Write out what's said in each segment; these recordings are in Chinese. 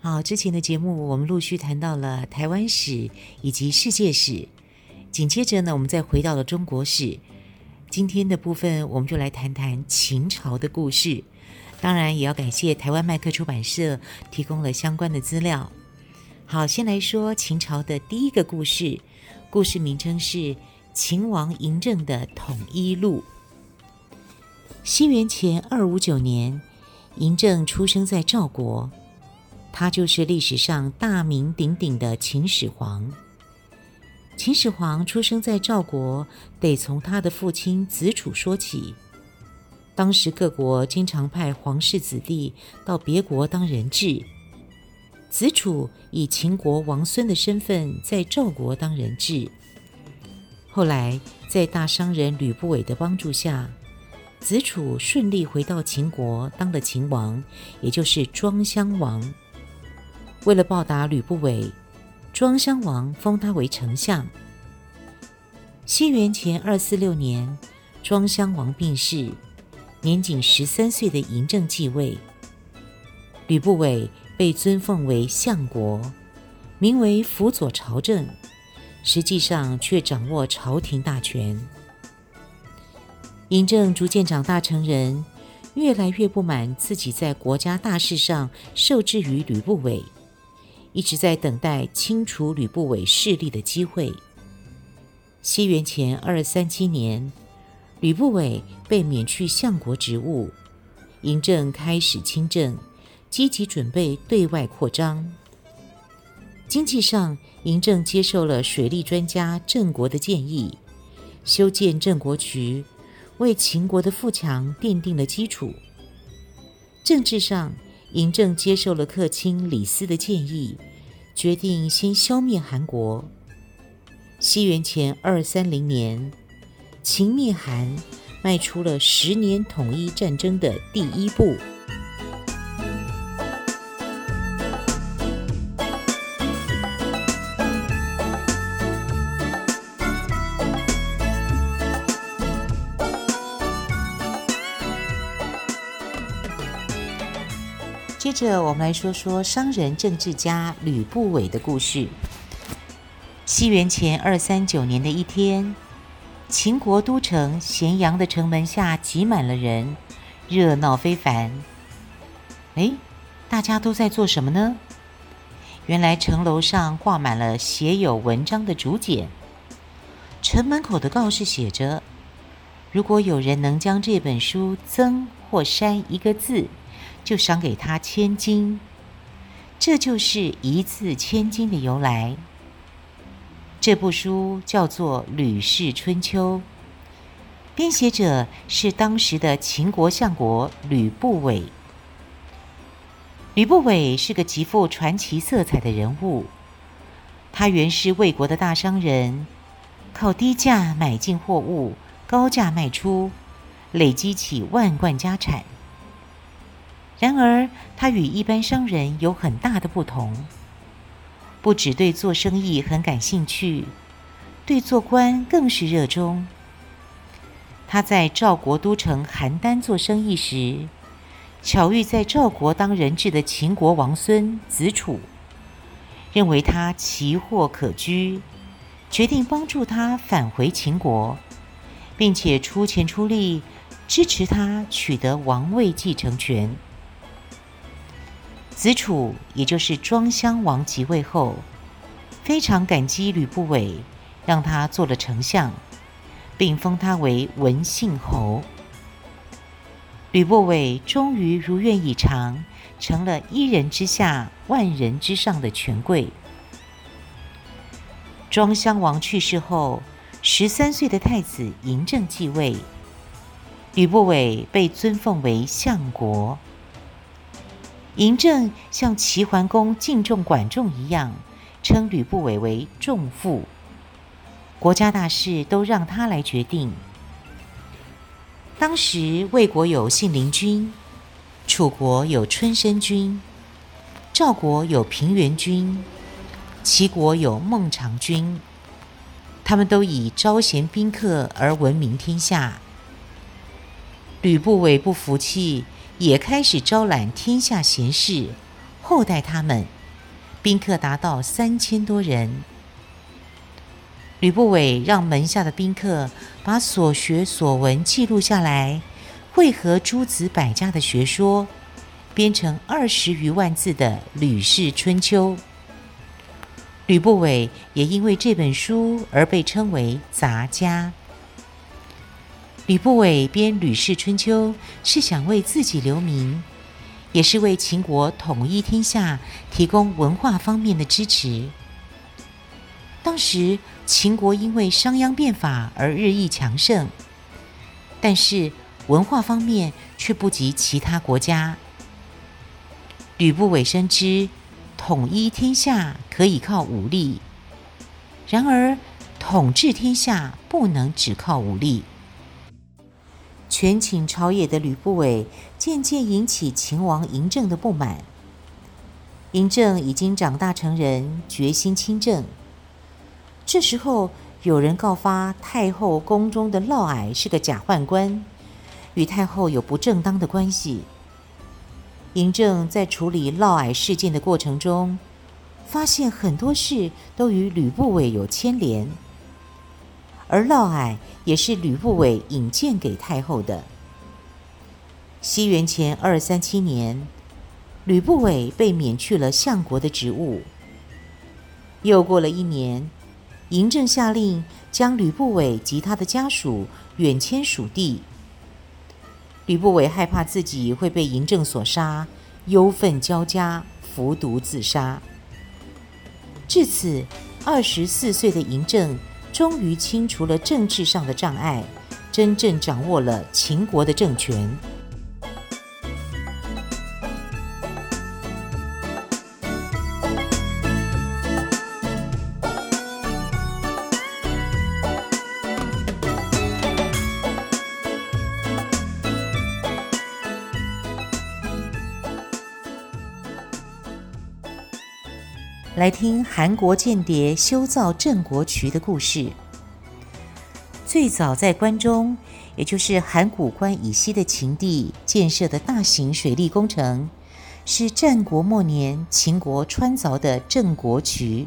好，之前的节目我们陆续谈到了台湾史以及世界史，紧接着呢，我们再回到了中国史。今天的部分，我们就来谈谈秦朝的故事。当然，也要感谢台湾麦克出版社提供了相关的资料。好，先来说秦朝的第一个故事，故事名称是《秦王嬴政的统一录》。西元前二五九年，嬴政出生在赵国，他就是历史上大名鼎鼎的秦始皇。秦始皇出生在赵国，得从他的父亲子楚说起。当时各国经常派皇室子弟到别国当人质，子楚以秦国王孙的身份在赵国当人质。后来在大商人吕不韦的帮助下，子楚顺利回到秦国当了秦王，也就是庄襄王。为了报答吕不韦。庄襄王封他为丞相。西元前二四六年，庄襄王病逝，年仅十三岁的嬴政继位。吕不韦被尊奉为相国，名为辅佐朝政，实际上却掌握朝廷大权。嬴政逐渐长大成人，越来越不满自己在国家大事上受制于吕不韦。一直在等待清除吕不韦势力的机会。西元前二三七年，吕不韦被免去相国职务，嬴政开始亲政，积极准备对外扩张。经济上，嬴政接受了水利专家郑国的建议，修建郑国渠，为秦国的富强奠定了基础。政治上，嬴政接受了客卿李斯的建议，决定先消灭韩国。西元前二三零年，秦灭韩，迈出了十年统一战争的第一步。着，我们来说说商人政治家吕不韦的故事。西元前二三九年的一天，秦国都城咸阳的城门下挤满了人，热闹非凡。哎，大家都在做什么呢？原来城楼上挂满了写有文章的竹简，城门口的告示写着：“如果有人能将这本书增或删一个字。”就赏给他千金，这就是一字千金的由来。这部书叫做《吕氏春秋》，编写者是当时的秦国相国吕不韦。吕不韦是个极富传奇色彩的人物，他原是魏国的大商人，靠低价买进货物，高价卖出，累积起万贯家产。然而，他与一般商人有很大的不同，不只对做生意很感兴趣，对做官更是热衷。他在赵国都城邯郸做生意时，巧遇在赵国当人质的秦国王孙子楚，认为他奇货可居，决定帮助他返回秦国，并且出钱出力支持他取得王位继承权。子楚，也就是庄襄王即位后，非常感激吕不韦，让他做了丞相，并封他为文信侯。吕不韦终于如愿以偿，成了一人之下、万人之上的权贵。庄襄王去世后，十三岁的太子嬴政继位，吕不韦被尊奉为相国。嬴政像齐桓公敬重管仲一样，称吕不韦为仲父，国家大事都让他来决定。当时魏国有信陵君，楚国有春申君，赵国有平原君，齐国有孟尝君，他们都以招贤宾客而闻名天下。吕不韦不服气，也开始招揽天下贤士，厚待他们，宾客达到三千多人。吕不韦让门下的宾客把所学所闻记录下来，汇合诸子百家的学说，编成二十余万字的《吕氏春秋》。吕不韦也因为这本书而被称为杂家。吕不韦编《吕氏春秋》是想为自己留名，也是为秦国统一天下提供文化方面的支持。当时秦国因为商鞅变法而日益强盛，但是文化方面却不及其他国家。吕不韦深知统一天下可以靠武力，然而统治天下不能只靠武力。权倾朝野的吕不韦渐渐引起秦王嬴政的不满。嬴政已经长大成人，决心亲政。这时候，有人告发太后宫中的嫪毐是个假宦官，与太后有不正当的关系。嬴政在处理嫪毐事件的过程中，发现很多事都与吕不韦有牵连，而嫪毐也是吕不韦引荐给太后的。西元前二三七年，吕不韦被免去了相国的职务。又过了一年。嬴政下令将吕不韦及他的家属远迁蜀地。吕不韦害怕自己会被嬴政所杀，忧愤交加，服毒自杀。至此，二十四岁的嬴政终于清除了政治上的障碍，真正掌握了秦国的政权。来听韩国间谍修造郑国渠的故事。最早在关中，也就是函谷关以西的秦地建设的大型水利工程，是战国末年秦国穿凿的郑国渠。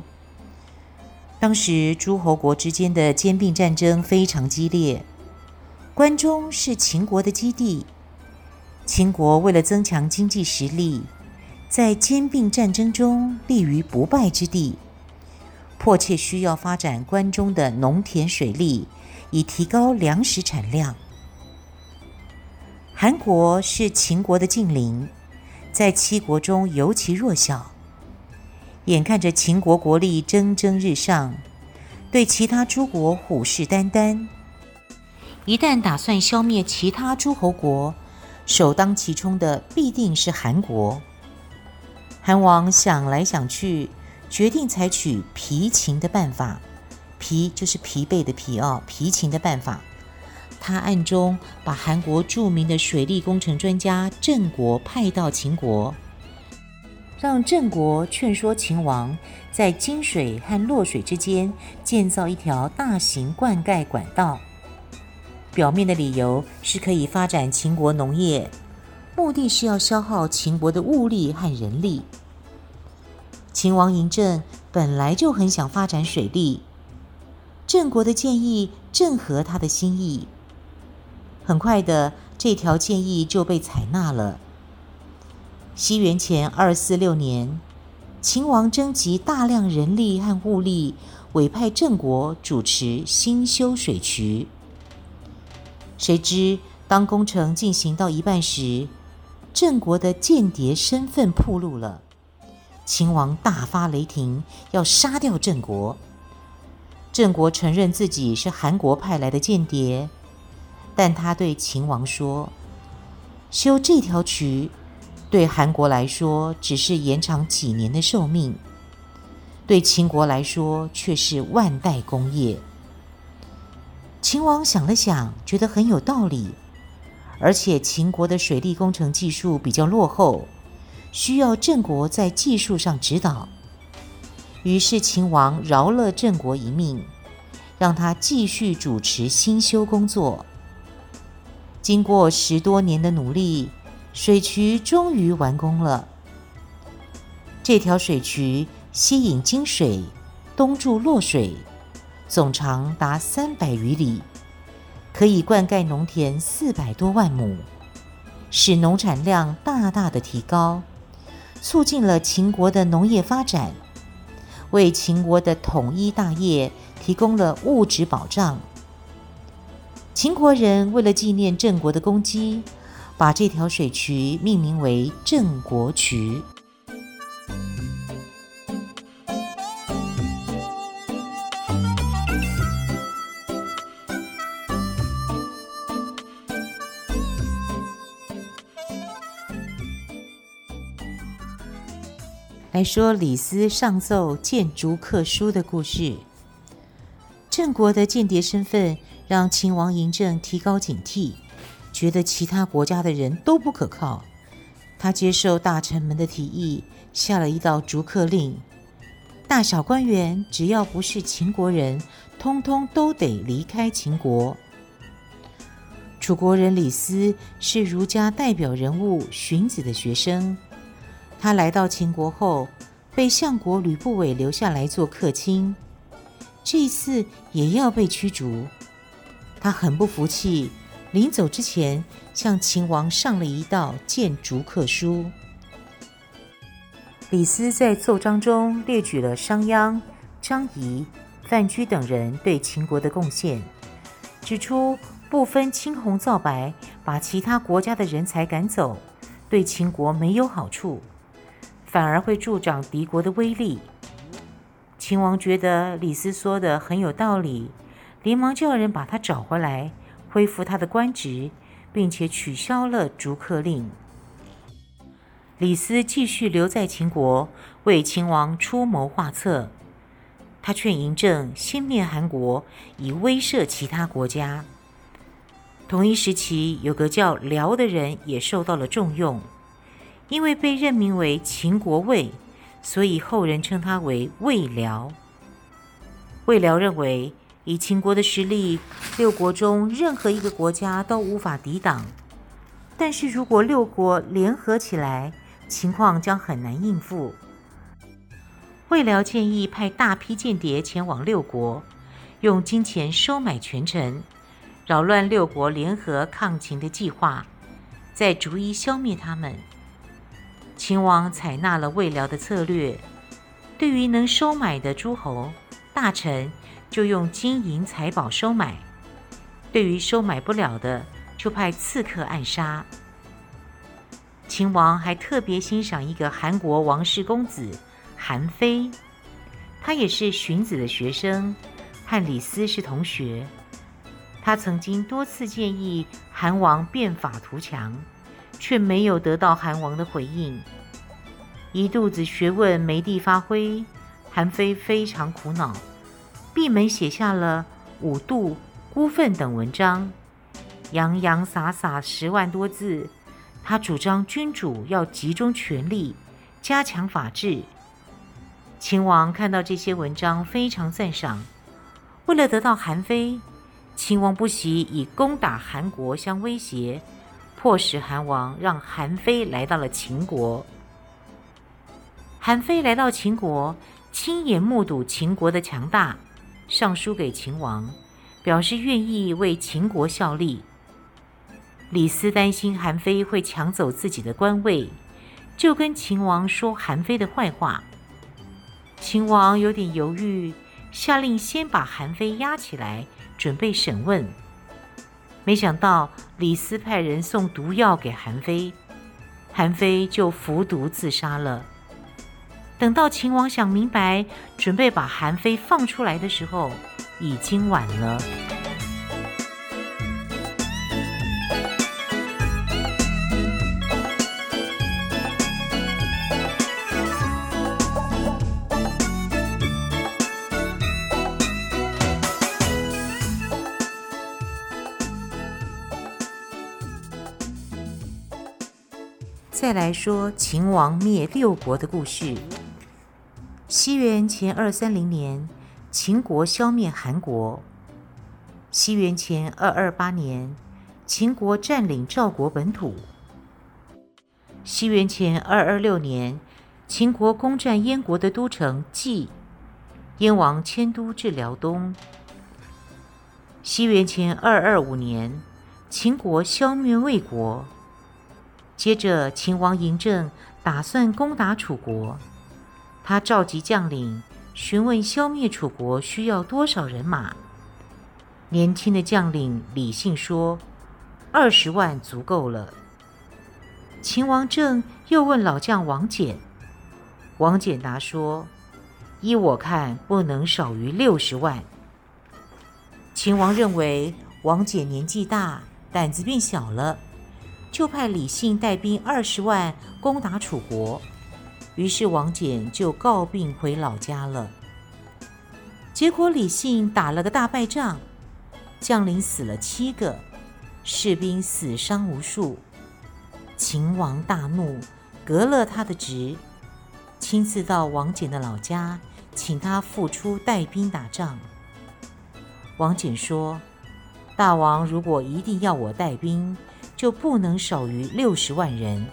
当时诸侯国之间的兼并战争非常激烈，关中是秦国的基地。秦国为了增强经济实力，在兼并战争中立于不败之地，迫切需要发展关中的农田水利，以提高粮食产量。韩国是秦国的近邻，在七国中尤其弱小。眼看着秦国国力蒸蒸日上，对其他诸国虎视眈眈。一旦打算消灭其他诸侯国，首当其冲的必定是韩国。韩王想来想去，决定采取疲秦的办法。疲就是疲惫的疲哦，疲秦的办法。他暗中把韩国著名的水利工程专家郑国派到秦国，让郑国劝说秦王在金水和洛水之间建造一条大型灌溉管道。表面的理由是可以发展秦国农业。目的是要消耗秦国的物力和人力。秦王嬴政本来就很想发展水利，郑国的建议正合他的心意。很快的，这条建议就被采纳了。西元前二四六年，秦王征集大量人力和物力，委派郑国主持新修水渠。谁知，当工程进行到一半时，郑国的间谍身份暴露了，秦王大发雷霆，要杀掉郑国。郑国承认自己是韩国派来的间谍，但他对秦王说：“修这条渠，对韩国来说只是延长几年的寿命，对秦国来说却是万代功业。秦王想了想，觉得很有道理，而且秦国的水利工程技术比较落后，需要郑国在技术上指导。于是秦王饶了郑国一命，让他继续主持兴修工作。经过十多年的努力，水渠终于完工了。这条水渠吸引金水，东注洛水。总长达三百余里，可以灌溉农田四百多万亩，使农产量大大的提高，促进了秦国的农业发展，为秦国的统一大业提供了物质保障。秦国人为了纪念郑国的功绩，把这条水渠命名为郑国渠。来说李斯上奏谏逐客书的故事。郑国的间谍身份让秦王嬴政提高警惕，觉得其他国家的人都不可靠。他接受大臣们的提议，下了一道逐客令：大小官员只要不是秦国人，通通都得离开秦国。楚国人李斯是儒家代表人物荀子的学生。他来到秦国后，被相国吕不韦留下来做客卿，这一次也要被驱逐。他很不服气，临走之前向秦王上了一道谏逐客书。李斯在奏章中列举了商鞅、张仪、范雎等人对秦国的贡献，指出不分青红皂白，把其他国家的人才赶走，对秦国没有好处。反而会助长敌国的威力。秦王觉得李斯说的很有道理，连忙叫人把他找回来，恢复他的官职，并且取消了逐客令。李斯继续留在秦国，为秦王出谋划策。他劝嬴政先灭韩国，以威慑其他国家。同一时期，有个叫辽的人也受到了重用。因为被任命为秦国尉，所以后人称他为尉辽。尉辽认为，以秦国的实力，六国中任何一个国家都无法抵挡。但是如果六国联合起来，情况将很难应付。魏辽建议派大批间谍前往六国，用金钱收买权臣，扰乱六国联合抗秦的计划，再逐一消灭他们。秦王采纳了魏辽的策略，对于能收买的诸侯大臣，就用金银财宝收买；对于收买不了的，就派刺客暗杀。秦王还特别欣赏一个韩国王室公子韩非，他也是荀子的学生，和李斯是同学。他曾经多次建议韩王变法图强。却没有得到韩王的回应，一肚子学问没地发挥，韩非非常苦恼，闭门写下了《五蠹》《孤愤》等文章，洋洋洒洒十万多字。他主张君主要集中权力，加强法治。秦王看到这些文章，非常赞赏。为了得到韩非，秦王不惜以攻打韩国相威胁。迫使韩王让韩非来到了秦国。韩非来到秦国，亲眼目睹秦国的强大，上书给秦王，表示愿意为秦国效力。李斯担心韩非会抢走自己的官位，就跟秦王说韩非的坏话。秦王有点犹豫，下令先把韩非押起来，准备审问。没想到李斯派人送毒药给韩非，韩非就服毒自杀了。等到秦王想明白，准备把韩非放出来的时候，已经晚了。来说秦王灭六国的故事。西元前二三零年，秦国消灭韩国。西元前二二八年，秦国占领赵国本土。西元前二二六年，秦国攻占燕国的都城蓟，燕王迁都至辽东。西元前二二五年，秦国消灭魏国。接着，秦王嬴政打算攻打楚国。他召集将领，询问消灭楚国需要多少人马。年轻的将领李信说：“二十万足够了。”秦王政又问老将王翦，王翦答说：“依我看，不能少于六十万。”秦王认为王翦年纪大，胆子变小了，就派李信带兵二十万攻打楚国。于是王翦就告病回老家了。结果李信打了个大败仗，将领死了七个，士兵死伤无数。秦王大怒，革了他的职，亲自到王翦的老家，请他复出带兵打仗。王翦说：“大王如果一定要我带兵，就不能少于六十万人。”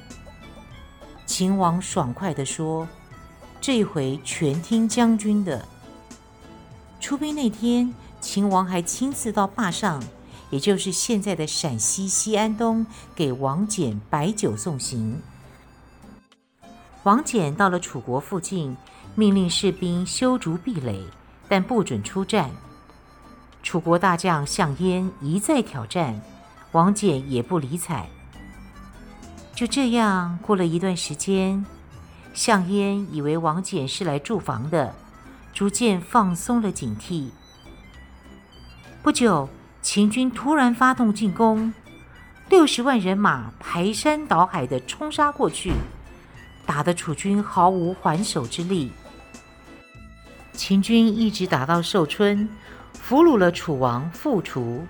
秦王爽快地说：“这回全听将军的。”出兵那天，秦王还亲自到灞上，也就是现在的陕西西安东，给王翦摆酒送行。王翦到了楚国附近，命令士兵修筑壁垒，但不准出战。楚国大将项燕一再挑战，王翦也不理睬。就这样过了一段时间，项燕以为王翦是来驻防的，逐渐放松了警惕。不久，秦军突然发动进攻，六十万人马排山倒海地冲杀过去，打得楚军毫无还手之力。秦军一直打到寿春，俘虏了楚王，复除。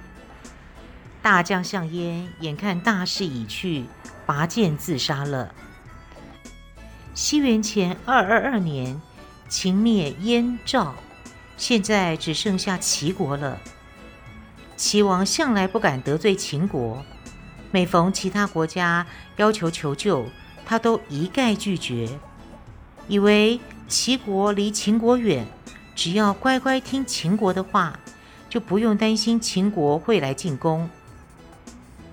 大将项燕眼看大势已去。拔剑自杀了。西元前二二二年，秦灭燕赵，现在只剩下齐国了。齐王向来不敢得罪秦国，每逢其他国家要求求救，他都一概拒绝，以为齐国离秦国远，只要乖乖听秦国的话，就不用担心秦国会来进攻。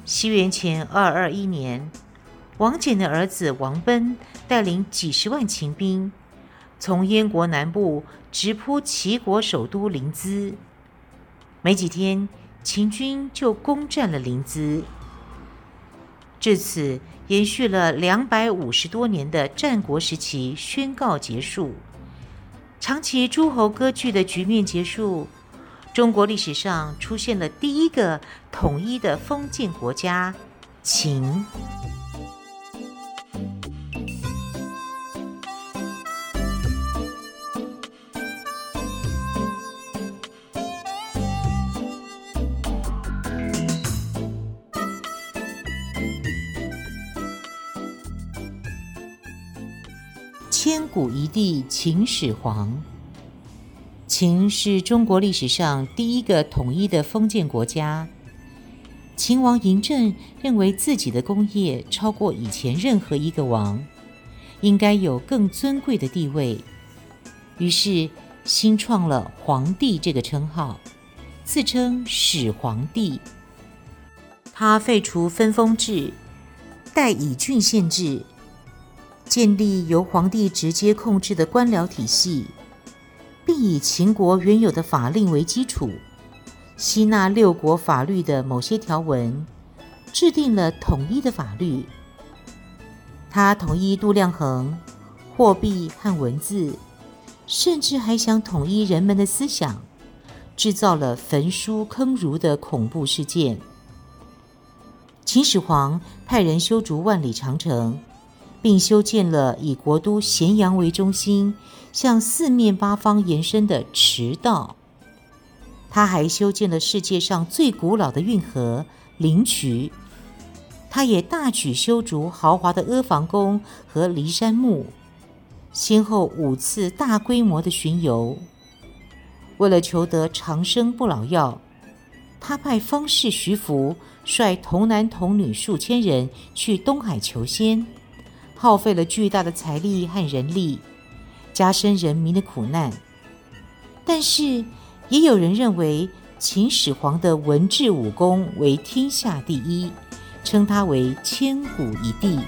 西元前二二一年。王翦的儿子王贲带领几十万秦兵，从燕国南部直扑齐国首都临淄。没几天，秦军就攻占了临淄。至此，延续了两百五十多年的战国时期宣告结束，长期诸侯割据的局面结束。中国历史上出现了第一个统一的封建国家——秦。千古一帝秦始皇。秦是中国历史上第一个统一的封建国家。秦王嬴政认为自己的功业超过以前任何一个王，应该有更尊贵的地位，于是新创了皇帝这个称号，自称始皇帝。他废除分封制，代以郡县制。建立由皇帝直接控制的官僚体系，并以秦国原有的法令为基础，吸纳六国法律的某些条文，制定了统一的法律。他统一度量衡、货币和文字，甚至还想统一人们的思想，制造了焚书坑儒的恐怖事件。秦始皇派人修筑万里长城。并修建了以国都咸阳为中心，向四面八方延伸的驰道。他还修建了世界上最古老的运河灵渠。他也大举修筑豪华的阿房宫和骊山墓，先后五次大规模的巡游。为了求得长生不老药，他派方士徐福率童男童女数千人去东海求仙，耗费了巨大的财力和人力，加深人民的苦难。但是，也有人认为秦始皇的文治武功为天下第一。称他为千古一帝。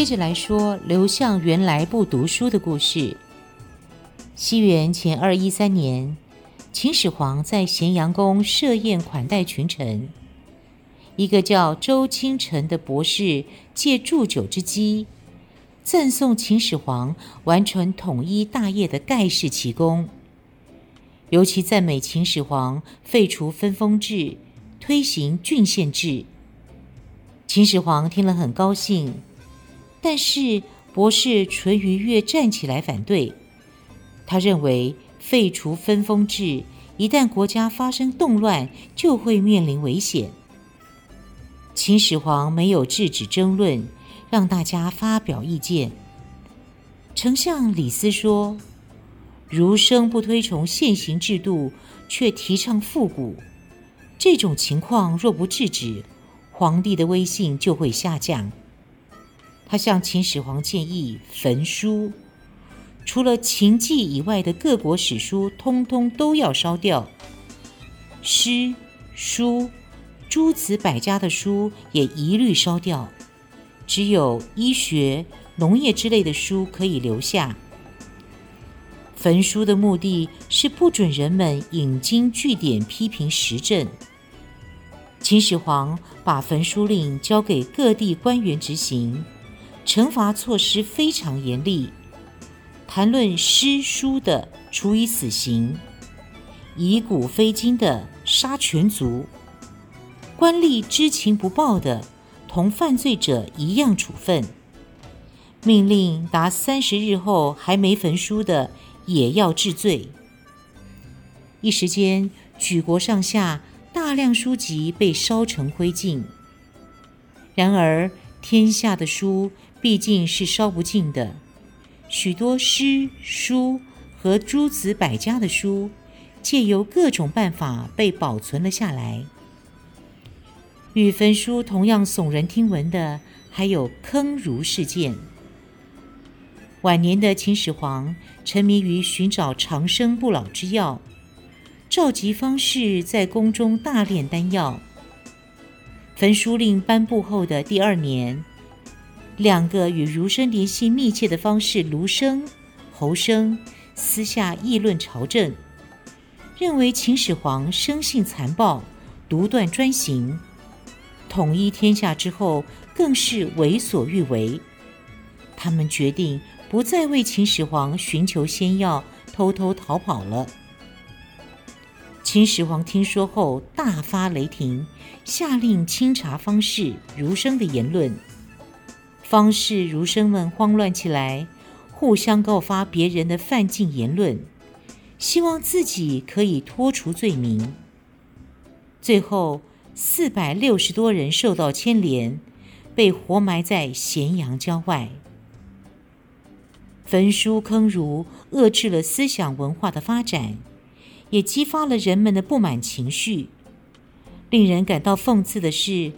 接着来说刘向原来不读书的故事。西元前二一三年。秦始皇在咸阳宫设宴款待群臣，一个叫周清晨的博士借祝酒之机，赞颂秦始皇完成统一大业的盖世奇功，尤其赞美秦始皇废除分封制，推行郡县制。秦始皇听了很高兴，但是博士淳于越站起来反对，他认为。废除分封制，一旦国家发生动乱，就会面临危险。秦始皇没有制止争论，让大家发表意见。丞相李斯说：“儒生不推崇现行制度，却提倡复古，这种情况若不制止，皇帝的威信就会下降。”他向秦始皇建议焚书。除了秦记以外的各国史书，通通都要烧掉。诗、书、诸子百家的书也一律烧掉，只有医学、农业之类的书可以留下。焚书的目的是不准人们引经据典批评时政。秦始皇把焚书令交给各地官员执行，惩罚措施非常严厉。谈论诗书的处以死刑，以古非今的杀全族，官吏知情不报的，同犯罪者一样处分。命令达三十日后还没焚书的，也要治罪。一时间，举国上下大量书籍被烧成灰烬。然而，天下的书毕竟是烧不尽的。许多诗书和诸子百家的书，借由各种办法被保存了下来。与焚书同样耸人听闻的，还有坑儒事件。晚年的秦始皇沉迷于寻找长生不老之药，召集方士在宫中大炼丹药。焚书令颁布后的第二年。两个与儒生联系密切的方士儒生、侯生私下议论朝政，认为秦始皇生性残暴、独断专行，统一天下之后更是为所欲为。他们决定不再为秦始皇寻求仙药，偷偷逃跑了。秦始皇听说后大发雷霆，下令清查方士、儒生的言论。方士儒生们慌乱起来，互相告发别人的犯禁言论，希望自己可以脱除罪名。最后，四百六十多人受到牵连，被活埋在咸阳郊外。焚书坑儒，遏制了思想文化的发展，也激发了人们的不满情绪。令人感到讽刺的是，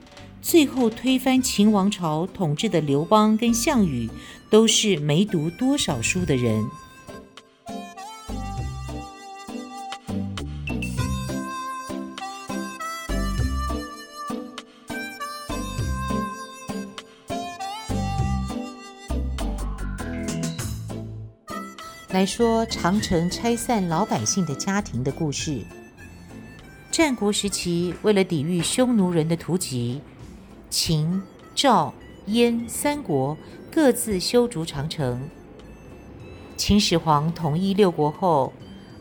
最后推翻秦王朝统治的刘邦跟项羽，都是没读多少书的人。来说长城拆散老百姓的家庭的故事。战国时期，为了抵御匈奴人的突击。秦、赵、燕三国各自修筑长城。秦始皇统一六国后，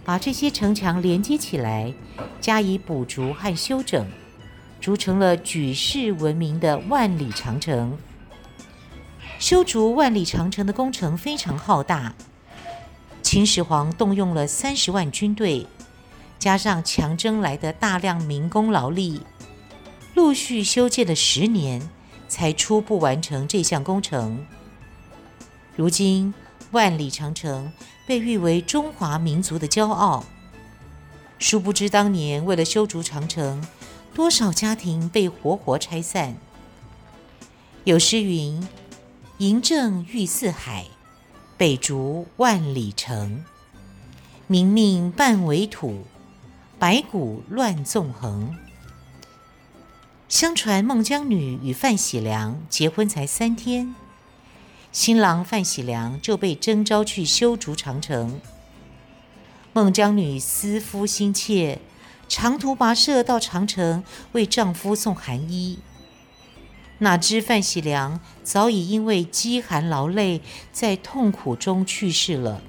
把这些城墙连接起来，加以补筑和修整，筑成了举世闻名的万里长城。修筑万里长城的工程非常浩大，秦始皇动用了三十万军队，加上强征来的大量民工劳力，陆续修建了十年，才初步完成这项工程。如今，万里长城被誉为中华民族的骄傲。殊不知，当年为了修筑长城，多少家庭被活活拆散。有诗云。嬴政欲四海，北逐万里城。民命半为土，白骨乱纵横。相传孟姜女与范喜良结婚才三天，新郎范喜良就被征召去修筑长城。孟姜女思夫心切，长途跋涉到长城为丈夫送寒衣。哪知范喜良早已因为饥寒劳累，在痛苦中去世了。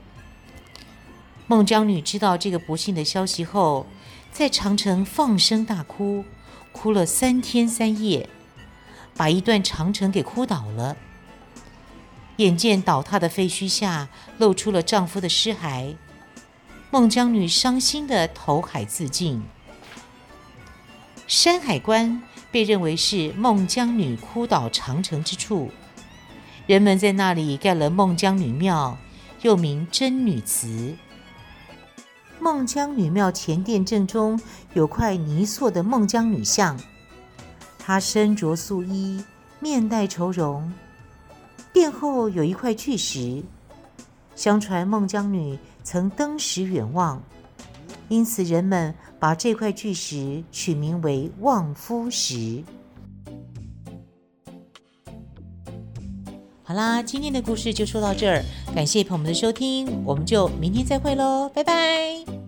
孟姜女知道这个不幸的消息后，在长城放声大哭，哭了三天三夜，把一段长城给哭倒了。眼见倒塌的废墟下露出了丈夫的尸骸，孟姜女伤心地投海自尽。山海关被认为是孟姜女哭倒长城之处，人们在那里盖了孟姜女庙，又名真女祠。孟姜女庙前殿正中有块泥塑的孟姜女像，她身着素衣，面带愁容。殿后有一块巨石，相传孟姜女曾登时远望。因此，人们把这块巨石取名为望夫石。好啦，今天的故事就说到这儿，感谢朋友们的收听，我们就明天再会喽，拜拜。